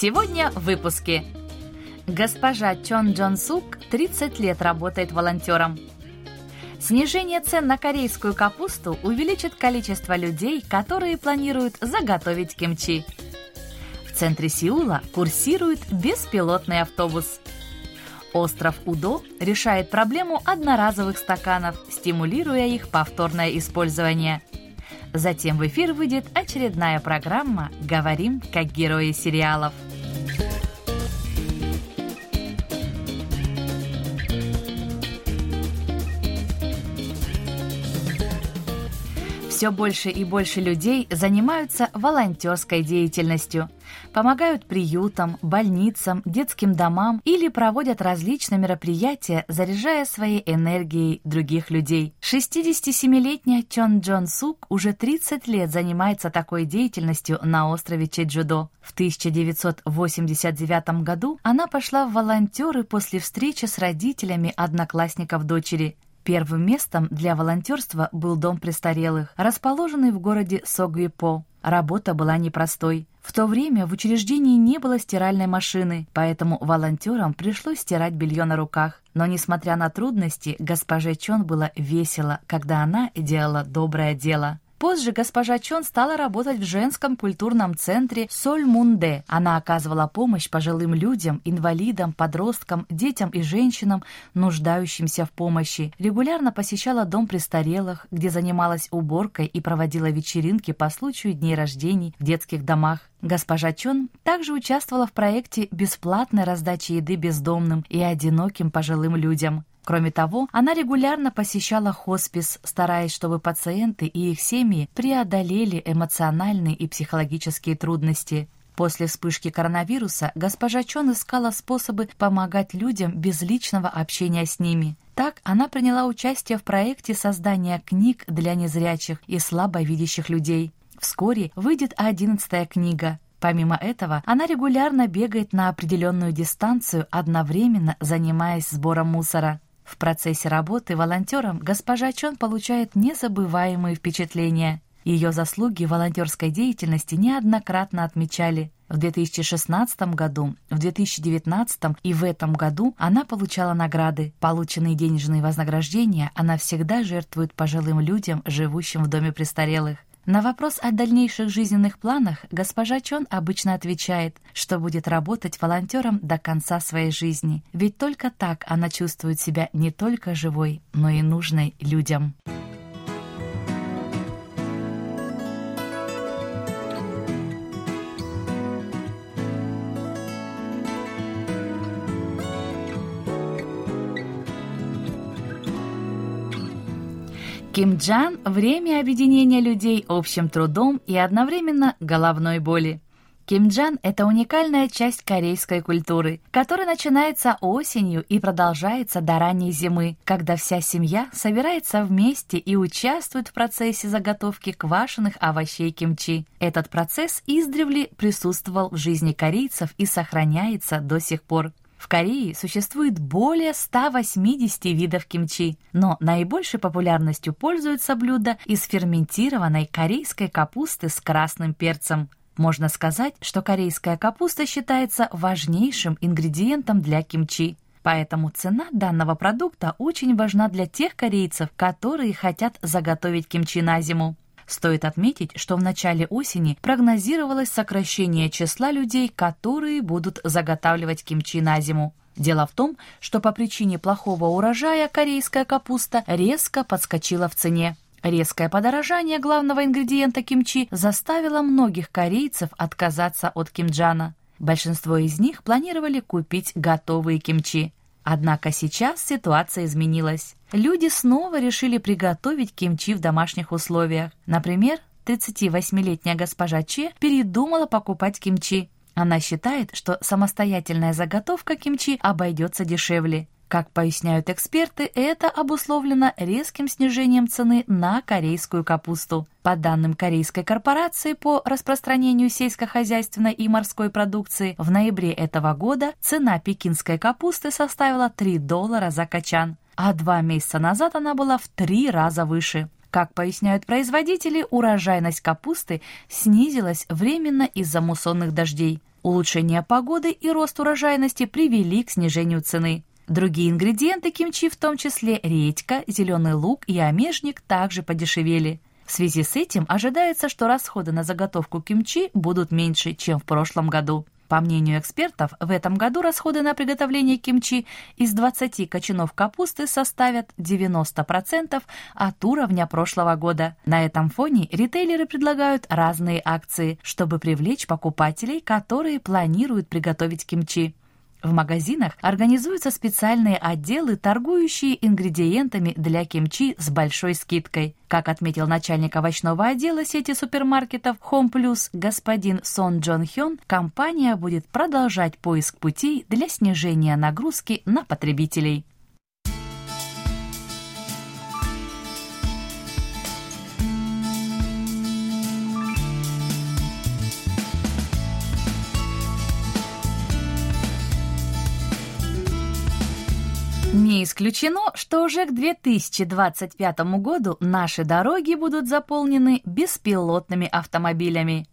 Сегодня в выпуске. Госпожа Чон Джон Сук 30 лет работает волонтером. Снижение цен на корейскую капусту увеличит количество людей, которые планируют заготовить кимчи. В центре Сеула курсирует беспилотный автобус. Остров Удо решает проблему одноразовых стаканов, стимулируя их повторное использование. Затем в эфир выйдет очередная программа «Говорим как герои сериалов». Все больше и больше людей занимаются волонтерской деятельностью. Помогают приютам, больницам, детским домам или проводят различные мероприятия, заряжая своей энергией других людей. 67-летняя Чон Джон Сук уже 30 лет занимается такой деятельностью на острове Чеджудо. В 1989 году она пошла в волонтеры после встречи с родителями одноклассников дочери. Первым местом для волонтерства был дом престарелых, расположенный в городе Согвипо. Работа была непростой. В то время в учреждении не было стиральной машины, поэтому волонтерам пришлось стирать белье на руках. Но, несмотря на трудности, госпоже Чон было весело, когда она делала доброе дело. Позже госпожа Чон стала работать в женском культурном центре Соль Мунде. Она оказывала помощь пожилым людям, инвалидам, подросткам, детям и женщинам, нуждающимся в помощи. Регулярно посещала дом престарелых, где занималась уборкой и проводила вечеринки по случаю дней рождений в детских домах. Госпожа Чон также участвовала в проекте бесплатной раздачи еды бездомным и одиноким пожилым людям. Кроме того, она регулярно посещала хоспис, стараясь, чтобы пациенты и их семьи преодолели эмоциональные и психологические трудности. После вспышки коронавируса госпожа Чон искала способы помогать людям без личного общения с ними. Так она приняла участие в проекте создания книг для незрячих и слабовидящих людей. Вскоре выйдет одиннадцатая книга. Помимо этого, она регулярно бегает на определенную дистанцию, одновременно занимаясь сбором мусора. В процессе работы волонтером госпожа Чон получает незабываемые впечатления. Ее заслуги в волонтерской деятельности неоднократно отмечали. В 2016 году, в 2019 и в этом году она получала награды. Полученные денежные вознаграждения она всегда жертвует пожилым людям, живущим в доме престарелых. На вопрос о дальнейших жизненных планах госпожа Чон обычно отвечает, что будет работать волонтером до конца своей жизни, ведь только так она чувствует себя не только живой, но и нужной людям. Кимджан – время объединения людей общим трудом и одновременно головной боли. Кимджан – это уникальная часть корейской культуры, которая начинается осенью и продолжается до ранней зимы, когда вся семья собирается вместе и участвует в процессе заготовки квашеных овощей кимчи. Этот процесс издревле присутствовал в жизни корейцев и сохраняется до сих пор. В Корее существует более 180 видов кимчи, но наибольшей популярностью пользуются блюда из ферментированной корейской капусты с красным перцем. Можно сказать, что корейская капуста считается важнейшим ингредиентом для кимчи. Поэтому цена данного продукта очень важна для тех корейцев, которые хотят заготовить кимчи на зиму. Стоит отметить, что в начале осени прогнозировалось сокращение числа людей, которые будут заготавливать кимчи на зиму. Дело в том, что по причине плохого урожая корейская капуста резко подскочила в цене. Резкое подорожание главного ингредиента кимчи заставило многих корейцев отказаться от кимджана. Большинство из них планировали купить готовые кимчи. Однако сейчас ситуация изменилась. Люди снова решили приготовить кимчи в домашних условиях. Например, 38-летняя госпожа Че передумала покупать кимчи. Она считает, что самостоятельная заготовка кимчи обойдется дешевле. Как поясняют эксперты, это обусловлено резким снижением цены на корейскую капусту. По данным Корейской корпорации по распространению сельскохозяйственной и морской продукции, в ноябре этого года цена пекинской капусты составила 3 доллара за качан, а два месяца назад она была в три раза выше. Как поясняют производители, урожайность капусты снизилась временно из-за муссонных дождей. Улучшение погоды и рост урожайности привели к снижению цены. Другие ингредиенты кимчи, в том числе редька, зеленый лук и омежник, также подешевели. В связи с этим ожидается, что расходы на заготовку кимчи будут меньше, чем в прошлом году. По мнению экспертов, в этом году расходы на приготовление кимчи из 20 кочанов капусты составят 90% от уровня прошлого года. На этом фоне ритейлеры предлагают разные акции, чтобы привлечь покупателей, которые планируют приготовить кимчи. В магазинах организуются специальные отделы, торгующие ингредиентами для кимчи с большой скидкой. Как отметил начальник овощного отдела сети супермаркетов Home Plus господин Сон Джон Хён, компания будет продолжать поиск путей для снижения нагрузки на потребителей. Не исключено, что уже к 2025 году наши дороги будут заполнены беспилотными автомобилями.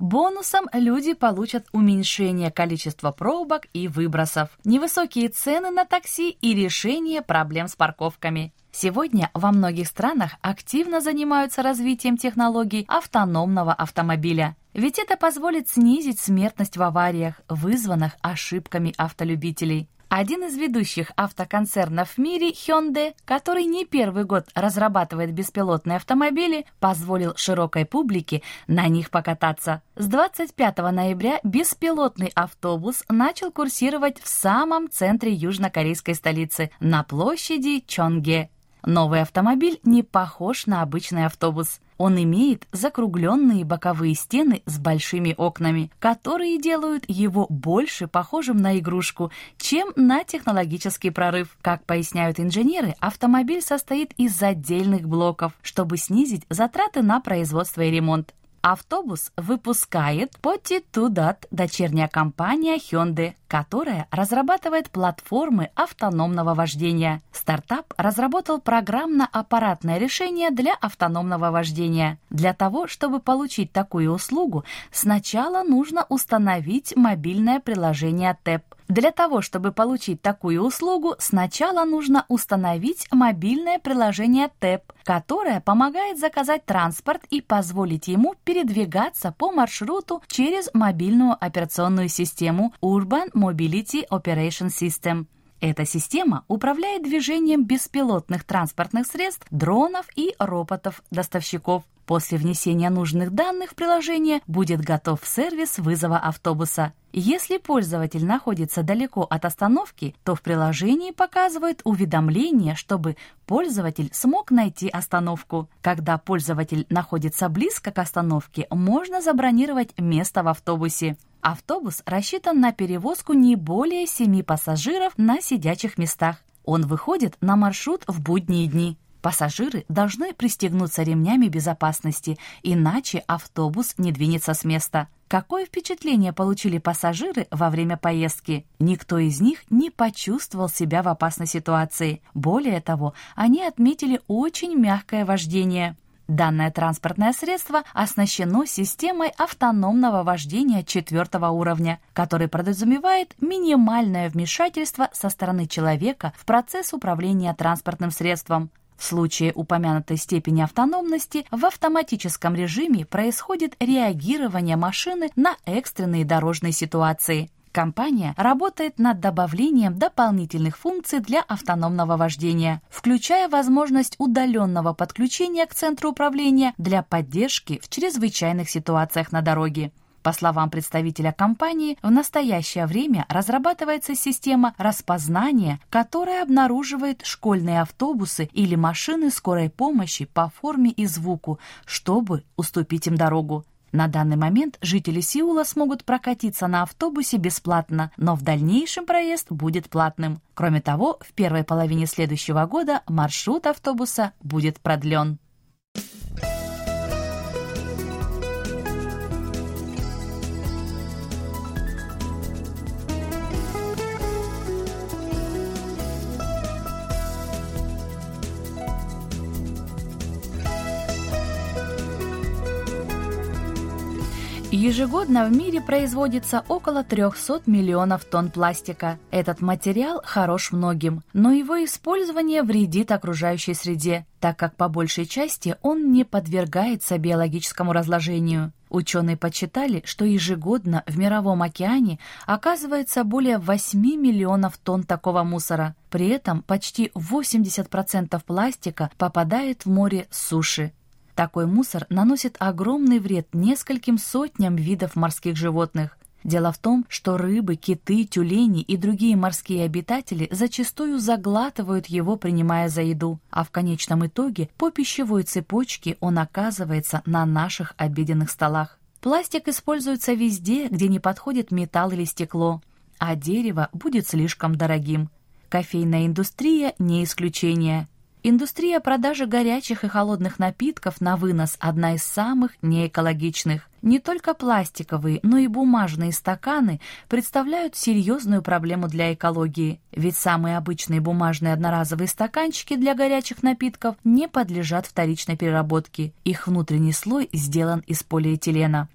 Бонусом люди получат уменьшение количества пробок и выбросов, невысокие цены на такси и решение проблем с парковками. Сегодня во многих странах активно занимаются развитием технологий автономного автомобиля. Ведь это позволит снизить смертность в авариях, вызванных ошибками автолюбителей. Один из ведущих автоконцернов в мире, Hyundai, который не первый год разрабатывает беспилотные автомобили, позволил широкой публике на них покататься. С 25 ноября беспилотный автобус начал курсировать в самом центре южнокорейской столицы, на площади Чонге. Новый автомобиль не похож на обычный автобус. Он имеет закругленные боковые стены с большими окнами, которые делают его больше похожим на игрушку, чем на технологический прорыв. Как поясняют инженеры, автомобиль состоит из отдельных блоков, чтобы снизить затраты на производство и ремонт. Автобус выпускает Tudat, дочерняя компания Hyundai, которая разрабатывает платформы автономного вождения. Стартап разработал программно-аппаратное решение для автономного вождения. Для того, чтобы получить такую услугу, сначала нужно установить мобильное приложение TEP. Для того, чтобы получить такую услугу, сначала нужно установить мобильное приложение TEP, которое помогает заказать транспорт и позволить ему передвигаться по маршруту через мобильную операционную систему Urban Mobility Operation System. Эта система управляет движением беспилотных транспортных средств, дронов и роботов-доставщиков. После внесения нужных данных в приложение будет готов сервис вызова автобуса. Если пользователь находится далеко от остановки, то в приложении показывают уведомление, чтобы пользователь смог найти остановку. Когда пользователь находится близко к остановке, можно забронировать место в автобусе. Автобус рассчитан на перевозку не более семи пассажиров на сидячих местах. Он выходит на маршрут в будние дни. Пассажиры должны пристегнуться ремнями безопасности, иначе автобус не двинется с места. Какое впечатление получили пассажиры во время поездки? Никто из них не почувствовал себя в опасной ситуации. Более того, они отметили очень мягкое вождение. Данное транспортное средство оснащено системой автономного вождения четвертого уровня, который подразумевает минимальное вмешательство со стороны человека в процесс управления транспортным средством. В случае упомянутой степени автономности в автоматическом режиме происходит реагирование машины на экстренные дорожные ситуации. Компания работает над добавлением дополнительных функций для автономного вождения, включая возможность удаленного подключения к центру управления для поддержки в чрезвычайных ситуациях на дороге. По словам представителя компании, в настоящее время разрабатывается система распознания, которая обнаруживает школьные автобусы или машины скорой помощи по форме и звуку, чтобы уступить им дорогу. На данный момент жители Сеула смогут прокатиться на автобусе бесплатно, но в дальнейшем проезд будет платным. Кроме того, в первой половине следующего года маршрут автобуса будет продлен. Ежегодно в мире производится около 300 миллионов тонн пластика. Этот материал хорош многим, но его использование вредит окружающей среде, так как по большей части он не подвергается биологическому разложению. Ученые подсчитали, что ежегодно в Мировом океане оказывается более 8 миллионов тонн такого мусора. При этом почти 80% пластика попадает в море с суши. Такой мусор наносит огромный вред нескольким сотням видов морских животных. Дело в том, что рыбы, киты, тюлени и другие морские обитатели зачастую заглатывают его, принимая за еду, а в конечном итоге по пищевой цепочке он оказывается на наших обеденных столах. Пластик используется везде, где не подходит металл или стекло, а дерево будет слишком дорогим. Кофейная индустрия не исключение – Индустрия продажи горячих и холодных напитков на вынос одна из самых неэкологичных. Не только пластиковые, но и бумажные стаканы представляют серьезную проблему для экологии, ведь самые обычные бумажные одноразовые стаканчики для горячих напитков не подлежат вторичной переработке. Их внутренний слой сделан из полиэтилена.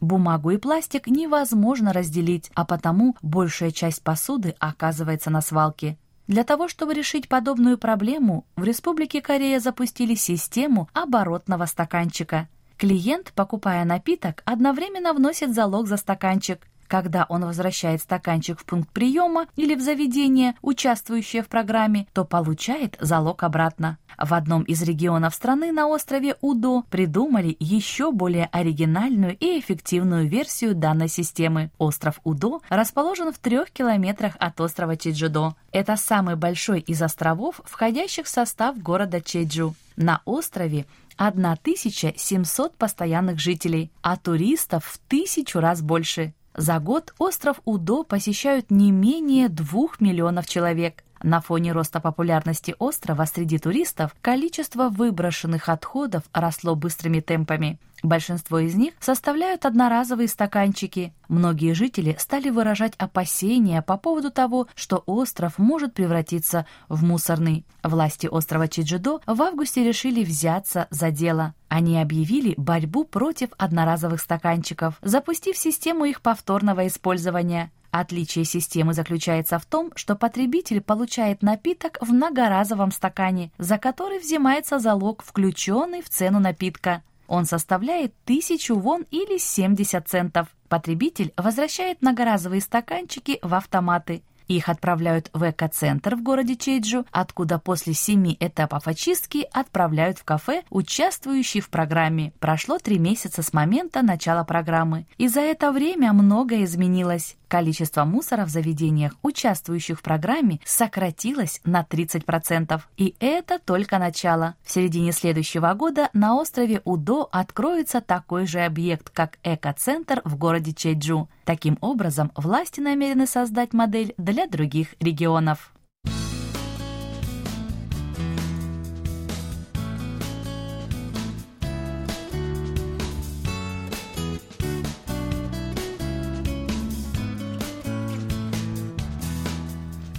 Бумагу и пластик невозможно разделить, а потому большая часть посуды оказывается на свалке. Для того, чтобы решить подобную проблему, в Республике Корея запустили систему оборотного стаканчика. Клиент, покупая напиток, одновременно вносит залог за стаканчик. Когда он возвращает стаканчик в пункт приема или в заведение, участвующее в программе, то получает залог обратно. В одном из регионов страны на острове Удо придумали еще более оригинальную и эффективную версию данной системы. Остров Удо расположен в трех километрах от острова Чеджудо. Это самый большой из островов, входящих в состав города Чеджу. На острове 1700 постоянных жителей, а туристов в тысячу раз больше. За год остров Удо посещают не менее двух миллионов человек. На фоне роста популярности острова среди туристов количество выброшенных отходов росло быстрыми темпами. Большинство из них составляют одноразовые стаканчики. Многие жители стали выражать опасения по поводу того, что остров может превратиться в мусорный. Власти острова Чиджидо в августе решили взяться за дело. Они объявили борьбу против одноразовых стаканчиков, запустив систему их повторного использования. Отличие системы заключается в том, что потребитель получает напиток в многоразовом стакане, за который взимается залог, включенный в цену напитка. Он составляет 1000 вон или 70 центов. Потребитель возвращает многоразовые стаканчики в автоматы. Их отправляют в эко-центр в городе Чейджу, откуда после семи этапов очистки отправляют в кафе, участвующие в программе. Прошло три месяца с момента начала программы. И за это время многое изменилось. Количество мусора в заведениях, участвующих в программе, сократилось на 30%. И это только начало. В середине следующего года на острове Удо откроется такой же объект, как эко-центр в городе Чеджу. Таким образом, власти намерены создать модель для других регионов.